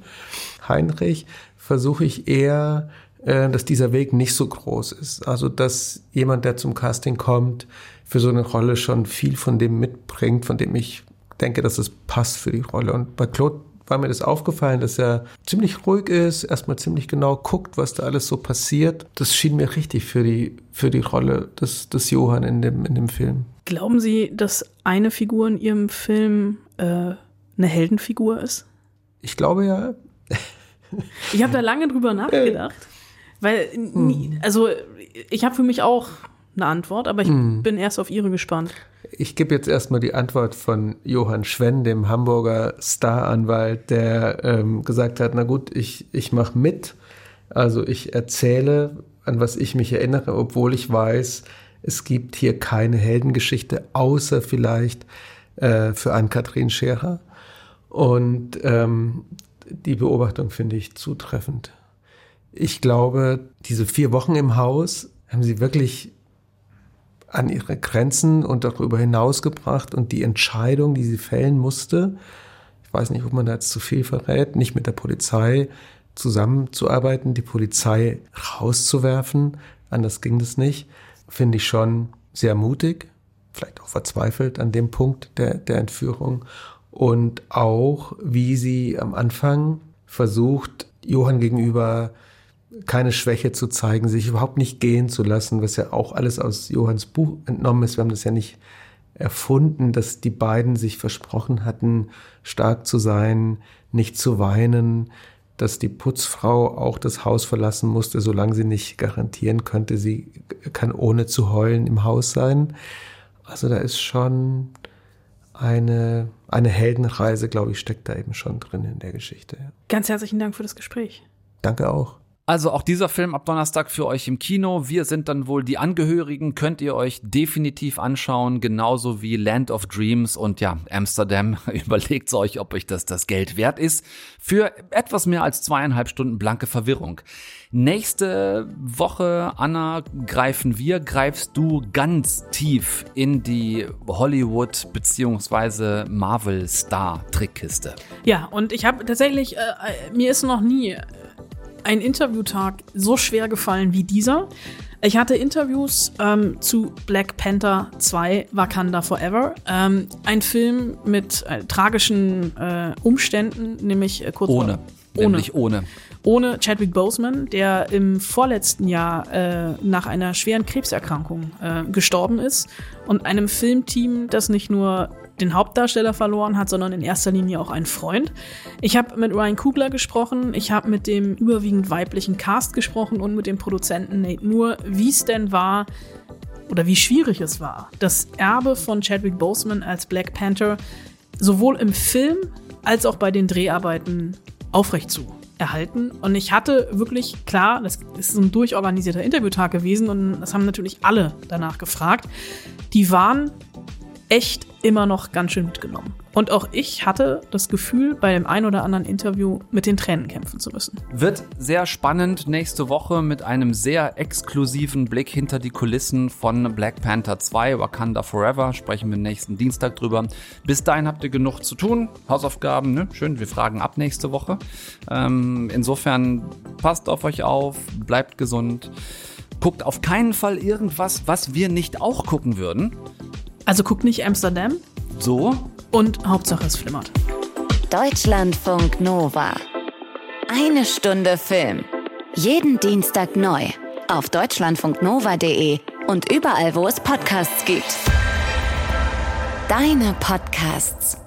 Heinrich, versuche ich eher äh, dass dieser Weg nicht so groß ist. Also dass jemand, der zum Casting kommt, für so eine Rolle schon viel von dem mitbringt, von dem ich denke, dass es passt für die Rolle. Und bei Claude war mir das aufgefallen, dass er ziemlich ruhig ist, erstmal ziemlich genau guckt, was da alles so passiert. Das schien mir richtig für die, für die Rolle des, des Johann in dem, in dem Film. Glauben Sie, dass eine Figur in Ihrem Film äh, eine Heldenfigur ist? Ich glaube ja. ich habe da lange drüber nachgedacht. Weil, hm. also ich habe für mich auch eine Antwort, aber ich hm. bin erst auf Ihre gespannt. Ich gebe jetzt erstmal die Antwort von Johann Schwenn, dem Hamburger Staranwalt, der ähm, gesagt hat, na gut, ich, ich mache mit. Also ich erzähle, an was ich mich erinnere, obwohl ich weiß, es gibt hier keine Heldengeschichte, außer vielleicht äh, für Ann-Kathrin Scherer. Und ähm, die Beobachtung finde ich zutreffend. Ich glaube, diese vier Wochen im Haus haben sie wirklich an ihre Grenzen und darüber hinaus gebracht und die Entscheidung, die sie fällen musste, ich weiß nicht, ob man da jetzt zu viel verrät, nicht mit der Polizei zusammenzuarbeiten, die Polizei rauszuwerfen, anders ging das nicht, finde ich schon sehr mutig, vielleicht auch verzweifelt an dem Punkt der, der Entführung und auch, wie sie am Anfang versucht, Johann gegenüber keine Schwäche zu zeigen, sich überhaupt nicht gehen zu lassen, was ja auch alles aus Johanns Buch entnommen ist. Wir haben das ja nicht erfunden, dass die beiden sich versprochen hatten, stark zu sein, nicht zu weinen, dass die Putzfrau auch das Haus verlassen musste, solange sie nicht garantieren könnte, sie kann ohne zu heulen im Haus sein. Also da ist schon eine, eine Heldenreise, glaube ich, steckt da eben schon drin in der Geschichte. Ganz herzlichen Dank für das Gespräch. Danke auch. Also auch dieser Film ab Donnerstag für euch im Kino. Wir sind dann wohl die Angehörigen, könnt ihr euch definitiv anschauen, genauso wie Land of Dreams und ja, Amsterdam. Überlegt euch, ob euch das das Geld wert ist. Für etwas mehr als zweieinhalb Stunden blanke Verwirrung. Nächste Woche, Anna, greifen wir, greifst du ganz tief in die Hollywood beziehungsweise Marvel Star Trickkiste. Ja, und ich habe tatsächlich, äh, mir ist noch nie ein Interviewtag so schwer gefallen wie dieser. Ich hatte Interviews ähm, zu Black Panther 2 Wakanda Forever. Ähm, ein Film mit äh, tragischen äh, Umständen, nämlich äh, kurz ohne. Vor, ohne. Nämlich ohne. Ohne Chadwick Boseman, der im vorletzten Jahr äh, nach einer schweren Krebserkrankung äh, gestorben ist. Und einem Filmteam, das nicht nur den Hauptdarsteller verloren hat, sondern in erster Linie auch einen Freund. Ich habe mit Ryan Kugler gesprochen, ich habe mit dem überwiegend weiblichen Cast gesprochen und mit dem Produzenten Nate Moore, wie es denn war oder wie schwierig es war, das Erbe von Chadwick Boseman als Black Panther sowohl im Film als auch bei den Dreharbeiten aufrecht zu erhalten. Und ich hatte wirklich, klar, das ist ein durchorganisierter Interviewtag gewesen und das haben natürlich alle danach gefragt. Die waren echt immer noch ganz schön mitgenommen. Und auch ich hatte das Gefühl, bei dem ein oder anderen Interview mit den Tränen kämpfen zu müssen. Wird sehr spannend nächste Woche mit einem sehr exklusiven Blick hinter die Kulissen von Black Panther 2, Wakanda Forever. Sprechen wir nächsten Dienstag drüber. Bis dahin habt ihr genug zu tun. Hausaufgaben, ne? Schön, wir fragen ab nächste Woche. Ähm, insofern passt auf euch auf, bleibt gesund. Guckt auf keinen Fall irgendwas, was wir nicht auch gucken würden. Also guckt nicht Amsterdam. So. Und Hauptsache es flimmert. Deutschlandfunk Nova. Eine Stunde Film. Jeden Dienstag neu. Auf deutschlandfunknova.de und überall, wo es Podcasts gibt. Deine Podcasts.